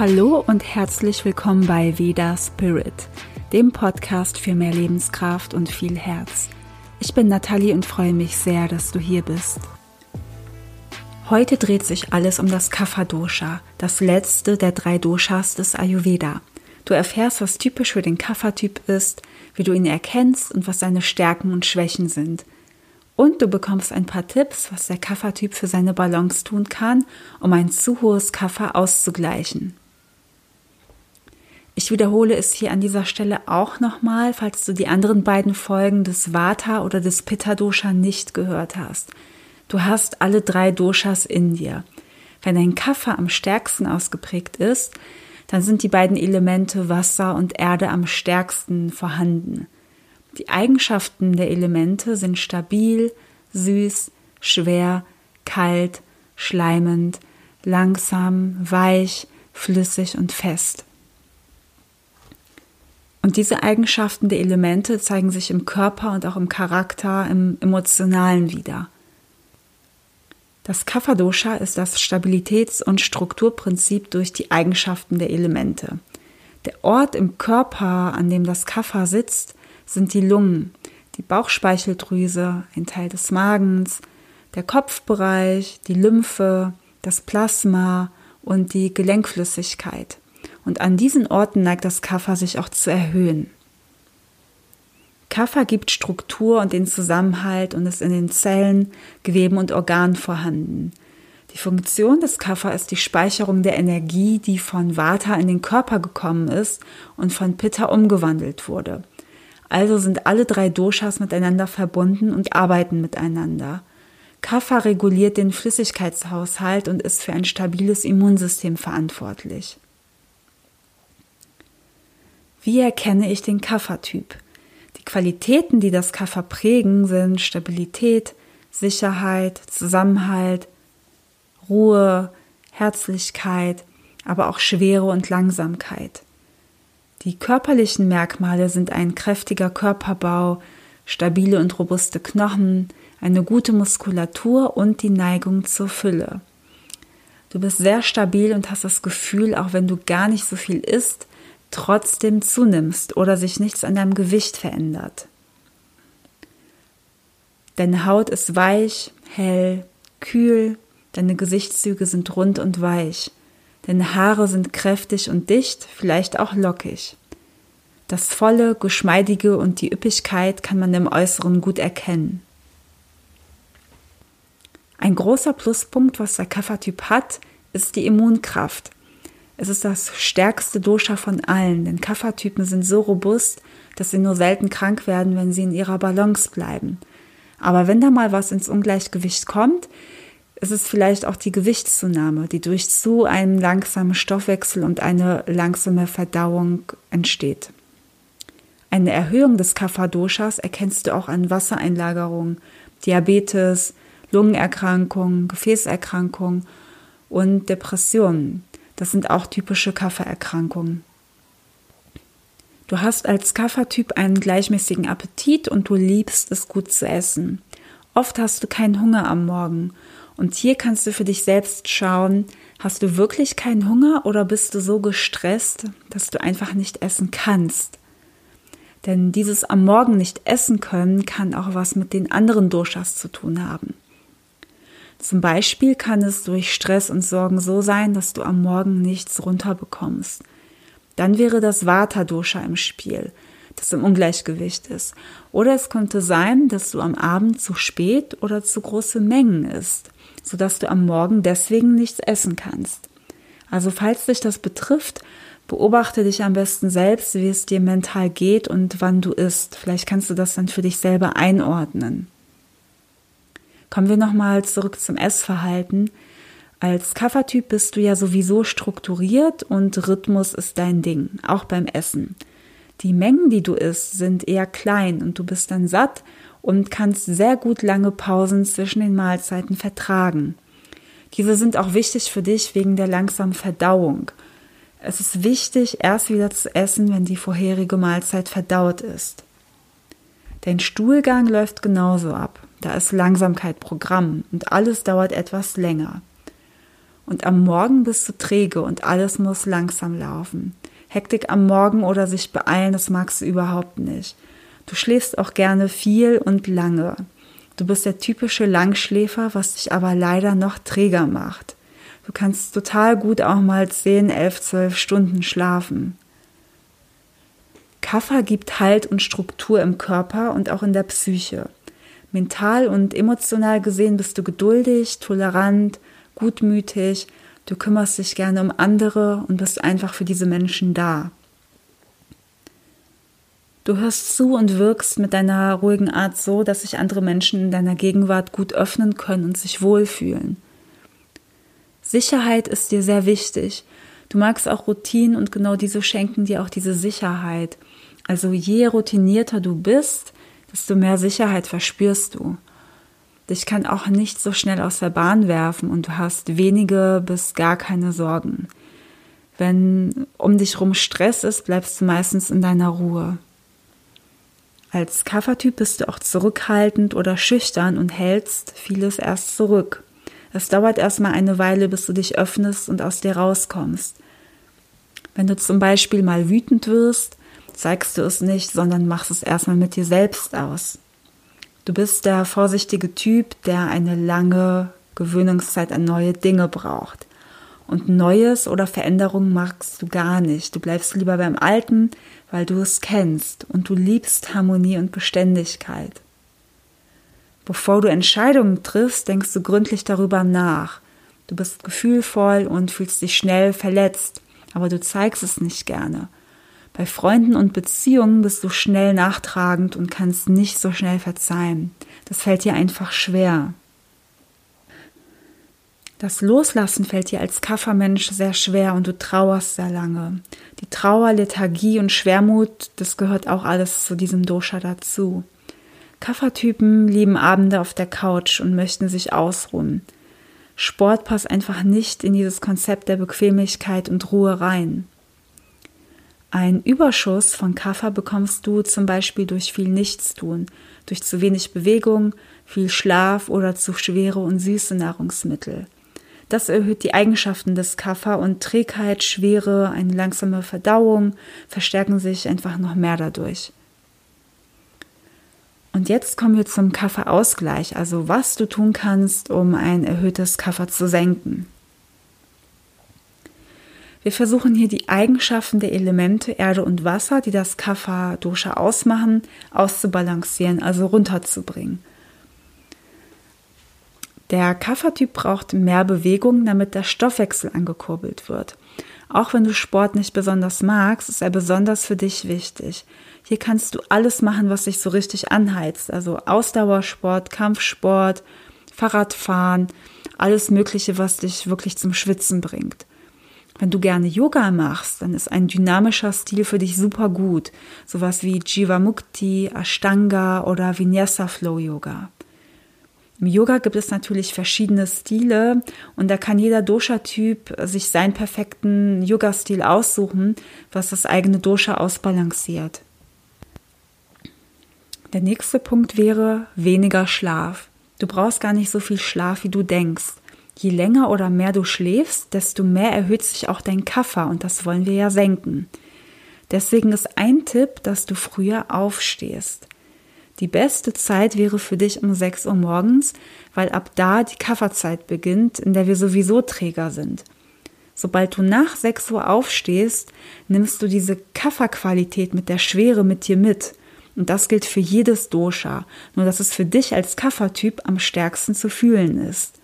Hallo und herzlich willkommen bei Veda Spirit, dem Podcast für mehr Lebenskraft und viel Herz. Ich bin Nathalie und freue mich sehr, dass du hier bist. Heute dreht sich alles um das Kapha Dosha, das letzte der drei Doshas des Ayurveda. Du erfährst, was typisch für den Kapha-Typ ist, wie du ihn erkennst und was seine Stärken und Schwächen sind. Und du bekommst ein paar Tipps, was der Kapha-Typ für seine Balance tun kann, um ein zu hohes Kapha auszugleichen. Ich wiederhole es hier an dieser Stelle auch nochmal, falls du die anderen beiden Folgen des Vata oder des Pitta Dosha nicht gehört hast. Du hast alle drei Doshas in dir. Wenn dein Kapha am stärksten ausgeprägt ist, dann sind die beiden Elemente Wasser und Erde am stärksten vorhanden. Die Eigenschaften der Elemente sind stabil, süß, schwer, kalt, schleimend, langsam, weich, flüssig und fest. Und diese Eigenschaften der Elemente zeigen sich im Körper und auch im Charakter, im Emotionalen wieder. Das Kapha-Dosha ist das Stabilitäts- und Strukturprinzip durch die Eigenschaften der Elemente. Der Ort im Körper, an dem das Kapha sitzt, sind die Lungen, die Bauchspeicheldrüse, ein Teil des Magens, der Kopfbereich, die Lymphe, das Plasma und die Gelenkflüssigkeit. Und an diesen Orten neigt das Kapha sich auch zu erhöhen. Kapha gibt Struktur und den Zusammenhalt und ist in den Zellen, Geweben und Organen vorhanden. Die Funktion des Kapha ist die Speicherung der Energie, die von Vata in den Körper gekommen ist und von Pitta umgewandelt wurde. Also sind alle drei Doshas miteinander verbunden und arbeiten miteinander. Kapha reguliert den Flüssigkeitshaushalt und ist für ein stabiles Immunsystem verantwortlich. Wie erkenne ich den Kaffertyp? Die Qualitäten, die das Kaffer prägen, sind Stabilität, Sicherheit, Zusammenhalt, Ruhe, Herzlichkeit, aber auch Schwere und Langsamkeit. Die körperlichen Merkmale sind ein kräftiger Körperbau, stabile und robuste Knochen, eine gute Muskulatur und die Neigung zur Fülle. Du bist sehr stabil und hast das Gefühl, auch wenn du gar nicht so viel isst, trotzdem zunimmst oder sich nichts an deinem Gewicht verändert. Deine Haut ist weich, hell, kühl, deine Gesichtszüge sind rund und weich, deine Haare sind kräftig und dicht, vielleicht auch lockig. Das volle, geschmeidige und die Üppigkeit kann man im Äußeren gut erkennen. Ein großer Pluspunkt, was der Kaffertyp hat, ist die Immunkraft. Es ist das stärkste Dosha von allen, denn Kapha-Typen sind so robust, dass sie nur selten krank werden, wenn sie in ihrer Balance bleiben. Aber wenn da mal was ins Ungleichgewicht kommt, ist es vielleicht auch die Gewichtszunahme, die durch zu einem langsamen Stoffwechsel und eine langsame Verdauung entsteht. Eine Erhöhung des Kapha-Doshas erkennst du auch an Wassereinlagerung, Diabetes, Lungenerkrankungen, Gefäßerkrankungen und Depressionen. Das sind auch typische Kaffererkrankungen. Du hast als Kaffertyp einen gleichmäßigen Appetit und du liebst es gut zu essen. Oft hast du keinen Hunger am Morgen. Und hier kannst du für dich selbst schauen, hast du wirklich keinen Hunger oder bist du so gestresst, dass du einfach nicht essen kannst? Denn dieses am Morgen nicht essen können kann auch was mit den anderen Doshas zu tun haben. Zum Beispiel kann es durch Stress und Sorgen so sein, dass du am Morgen nichts runterbekommst. Dann wäre das Vata-Dosha im Spiel, das im Ungleichgewicht ist. Oder es könnte sein, dass du am Abend zu spät oder zu große Mengen isst, sodass du am Morgen deswegen nichts essen kannst. Also falls dich das betrifft, beobachte dich am besten selbst, wie es dir mental geht und wann du isst. Vielleicht kannst du das dann für dich selber einordnen. Kommen wir nochmal zurück zum Essverhalten. Als Kaffertyp bist du ja sowieso strukturiert und Rhythmus ist dein Ding, auch beim Essen. Die Mengen, die du isst, sind eher klein und du bist dann satt und kannst sehr gut lange Pausen zwischen den Mahlzeiten vertragen. Diese sind auch wichtig für dich wegen der langsamen Verdauung. Es ist wichtig, erst wieder zu essen, wenn die vorherige Mahlzeit verdaut ist. Dein Stuhlgang läuft genauso ab. Da ist Langsamkeit Programm und alles dauert etwas länger. Und am Morgen bist du träge und alles muss langsam laufen. Hektik am Morgen oder sich beeilen, das magst du überhaupt nicht. Du schläfst auch gerne viel und lange. Du bist der typische Langschläfer, was dich aber leider noch träger macht. Du kannst total gut auch mal 10, 11, 12 Stunden schlafen. Kaffer gibt Halt und Struktur im Körper und auch in der Psyche. Mental und emotional gesehen bist du geduldig, tolerant, gutmütig, du kümmerst dich gerne um andere und bist einfach für diese Menschen da. Du hörst zu und wirkst mit deiner ruhigen Art so, dass sich andere Menschen in deiner Gegenwart gut öffnen können und sich wohlfühlen. Sicherheit ist dir sehr wichtig. Du magst auch Routinen und genau diese schenken dir auch diese Sicherheit. Also je routinierter du bist, desto mehr Sicherheit verspürst du. Dich kann auch nicht so schnell aus der Bahn werfen und du hast wenige bis gar keine Sorgen. Wenn um dich rum Stress ist, bleibst du meistens in deiner Ruhe. Als Kaffertyp bist du auch zurückhaltend oder schüchtern und hältst vieles erst zurück. Es dauert erstmal eine Weile, bis du dich öffnest und aus dir rauskommst. Wenn du zum Beispiel mal wütend wirst, zeigst du es nicht, sondern machst es erstmal mit dir selbst aus. Du bist der vorsichtige Typ, der eine lange Gewöhnungszeit an neue Dinge braucht. Und Neues oder Veränderungen magst du gar nicht. Du bleibst lieber beim Alten, weil du es kennst und du liebst Harmonie und Beständigkeit. Bevor du Entscheidungen triffst, denkst du gründlich darüber nach. Du bist gefühlvoll und fühlst dich schnell verletzt, aber du zeigst es nicht gerne. Bei Freunden und Beziehungen bist du schnell nachtragend und kannst nicht so schnell verzeihen. Das fällt dir einfach schwer. Das Loslassen fällt dir als Kaffermensch sehr schwer und du trauerst sehr lange. Die Trauer, Lethargie und Schwermut, das gehört auch alles zu diesem Dosha dazu. Kaffertypen lieben Abende auf der Couch und möchten sich ausruhen. Sport passt einfach nicht in dieses Konzept der Bequemlichkeit und Ruhe rein. Ein Überschuss von Kaffer bekommst du zum Beispiel durch viel Nichtstun, durch zu wenig Bewegung, viel Schlaf oder zu schwere und süße Nahrungsmittel. Das erhöht die Eigenschaften des Kaffer und Trägheit, Schwere, eine langsame Verdauung verstärken sich einfach noch mehr dadurch. Und jetzt kommen wir zum Kafferausgleich, also was du tun kannst, um ein erhöhtes Kaffer zu senken. Wir versuchen hier die Eigenschaften der Elemente Erde und Wasser, die das Kapha-Dosha ausmachen, auszubalancieren, also runterzubringen. Der Kaffertyp braucht mehr Bewegung, damit der Stoffwechsel angekurbelt wird. Auch wenn du Sport nicht besonders magst, ist er besonders für dich wichtig. Hier kannst du alles machen, was dich so richtig anheizt. Also Ausdauersport, Kampfsport, Fahrradfahren, alles Mögliche, was dich wirklich zum Schwitzen bringt. Wenn du gerne Yoga machst, dann ist ein dynamischer Stil für dich super gut. Sowas wie Jivamukti, Ashtanga oder Vinyasa Flow Yoga. Im Yoga gibt es natürlich verschiedene Stile und da kann jeder Dosha-Typ sich seinen perfekten Yoga-Stil aussuchen, was das eigene Dosha ausbalanciert. Der nächste Punkt wäre weniger Schlaf. Du brauchst gar nicht so viel Schlaf, wie du denkst. Je länger oder mehr du schläfst, desto mehr erhöht sich auch dein Kaffer und das wollen wir ja senken. Deswegen ist ein Tipp, dass du früher aufstehst. Die beste Zeit wäre für dich um 6 Uhr morgens, weil ab da die Kafferzeit beginnt, in der wir sowieso Träger sind. Sobald du nach 6 Uhr aufstehst, nimmst du diese Kafferqualität mit der Schwere mit dir mit. Und das gilt für jedes Dosha, nur dass es für dich als Kaffertyp am stärksten zu fühlen ist.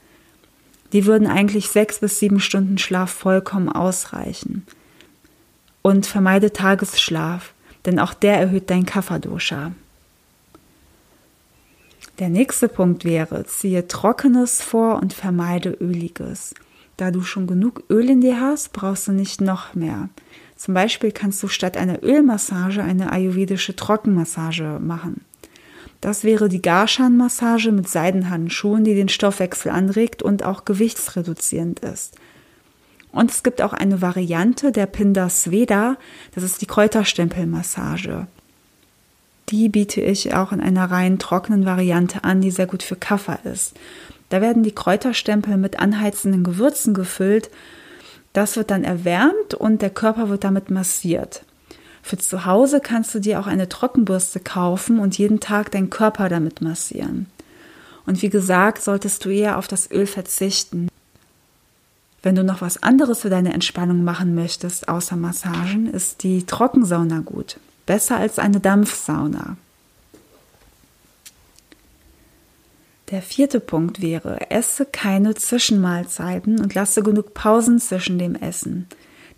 Die würden eigentlich sechs bis sieben Stunden Schlaf vollkommen ausreichen. Und vermeide Tagesschlaf, denn auch der erhöht dein Kafferdosha. Der nächste Punkt wäre, ziehe Trockenes vor und vermeide Öliges. Da du schon genug Öl in dir hast, brauchst du nicht noch mehr. Zum Beispiel kannst du statt einer Ölmassage eine ayurvedische Trockenmassage machen. Das wäre die Garshan-Massage mit Seidenhandschuhen, die den Stoffwechsel anregt und auch gewichtsreduzierend ist. Und es gibt auch eine Variante der Pinda Sveda, das ist die Kräuterstempelmassage. Die biete ich auch in einer rein trockenen Variante an, die sehr gut für Kaffer ist. Da werden die Kräuterstempel mit anheizenden Gewürzen gefüllt. Das wird dann erwärmt und der Körper wird damit massiert. Für zu Hause kannst du dir auch eine Trockenbürste kaufen und jeden Tag deinen Körper damit massieren. Und wie gesagt, solltest du eher auf das Öl verzichten. Wenn du noch was anderes für deine Entspannung machen möchtest, außer Massagen, ist die Trockensauna gut. Besser als eine Dampfsauna. Der vierte Punkt wäre, esse keine Zwischenmahlzeiten und lasse genug Pausen zwischen dem Essen.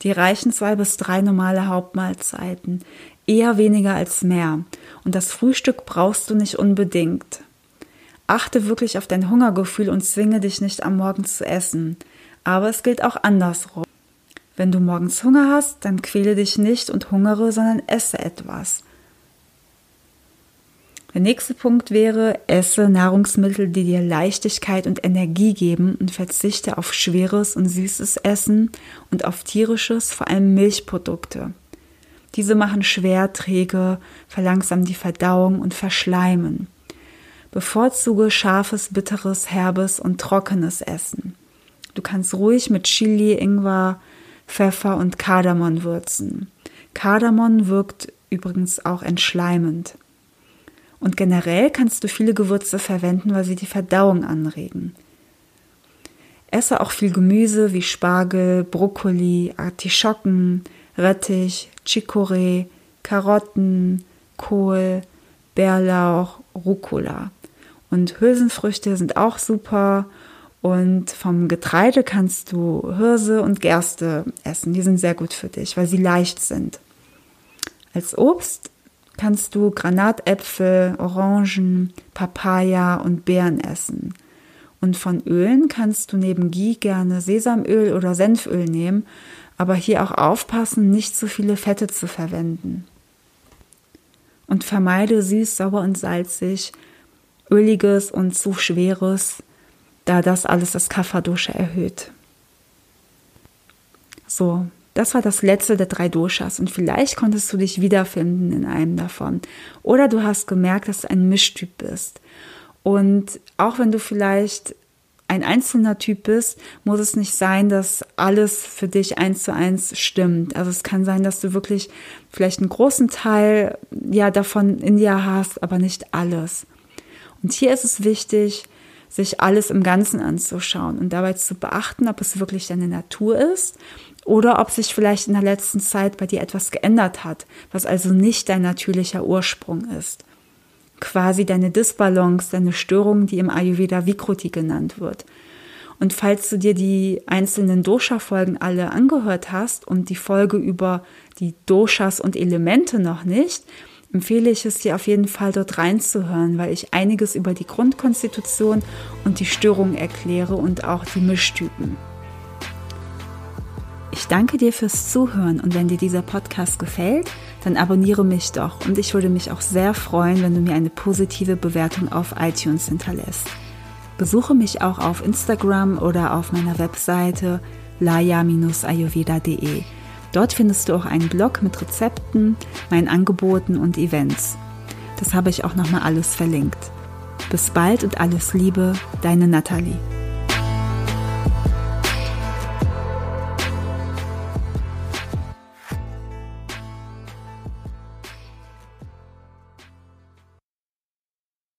Die reichen zwei bis drei normale Hauptmahlzeiten, eher weniger als mehr. Und das Frühstück brauchst du nicht unbedingt. Achte wirklich auf dein Hungergefühl und zwinge dich nicht am Morgen zu essen. Aber es gilt auch andersrum. Wenn du morgens Hunger hast, dann quäle dich nicht und hungere, sondern esse etwas. Der nächste Punkt wäre, esse Nahrungsmittel, die dir Leichtigkeit und Energie geben und verzichte auf schweres und süßes Essen und auf tierisches, vor allem Milchprodukte. Diese machen schwer, träge, verlangsamen die Verdauung und verschleimen. Bevorzuge scharfes, bitteres, herbes und trockenes Essen. Du kannst ruhig mit Chili, Ingwer, Pfeffer und Kardamom würzen. Kardamom wirkt übrigens auch entschleimend. Und generell kannst du viele Gewürze verwenden, weil sie die Verdauung anregen. Esse auch viel Gemüse wie Spargel, Brokkoli, Artischocken, Rettich, Chicorée, Karotten, Kohl, Bärlauch, Rucola. Und Hülsenfrüchte sind auch super. Und vom Getreide kannst du Hirse und Gerste essen. Die sind sehr gut für dich, weil sie leicht sind. Als Obst kannst du Granatäpfel, Orangen, Papaya und Beeren essen. Und von Ölen kannst du neben Ghee gerne Sesamöl oder Senföl nehmen, aber hier auch aufpassen, nicht zu viele Fette zu verwenden. Und vermeide süß, sauer und salzig, öliges und zu schweres, da das alles das Kapha-Dosha erhöht. So, das war das letzte der drei Doshas und vielleicht konntest du dich wiederfinden in einem davon. Oder du hast gemerkt, dass du ein Mischtyp bist. Und auch wenn du vielleicht ein einzelner Typ bist, muss es nicht sein, dass alles für dich eins zu eins stimmt. Also es kann sein, dass du wirklich vielleicht einen großen Teil ja davon in dir hast, aber nicht alles. Und hier ist es wichtig, sich alles im Ganzen anzuschauen und dabei zu beachten, ob es wirklich deine Natur ist oder ob sich vielleicht in der letzten Zeit bei dir etwas geändert hat, was also nicht dein natürlicher Ursprung ist. Quasi deine Disbalance, deine Störung, die im Ayurveda Vikruti genannt wird. Und falls du dir die einzelnen Dosha-Folgen alle angehört hast und die Folge über die Doshas und Elemente noch nicht, empfehle ich es dir auf jeden Fall dort reinzuhören, weil ich einiges über die Grundkonstitution und die Störungen erkläre und auch die Mischtypen. Ich danke dir fürs Zuhören und wenn dir dieser Podcast gefällt, dann abonniere mich doch und ich würde mich auch sehr freuen, wenn du mir eine positive Bewertung auf iTunes hinterlässt. Besuche mich auch auf Instagram oder auf meiner Webseite laya-ayurveda.de. Dort findest du auch einen Blog mit Rezepten, meinen Angeboten und Events. Das habe ich auch nochmal alles verlinkt. Bis bald und alles Liebe, deine Nathalie.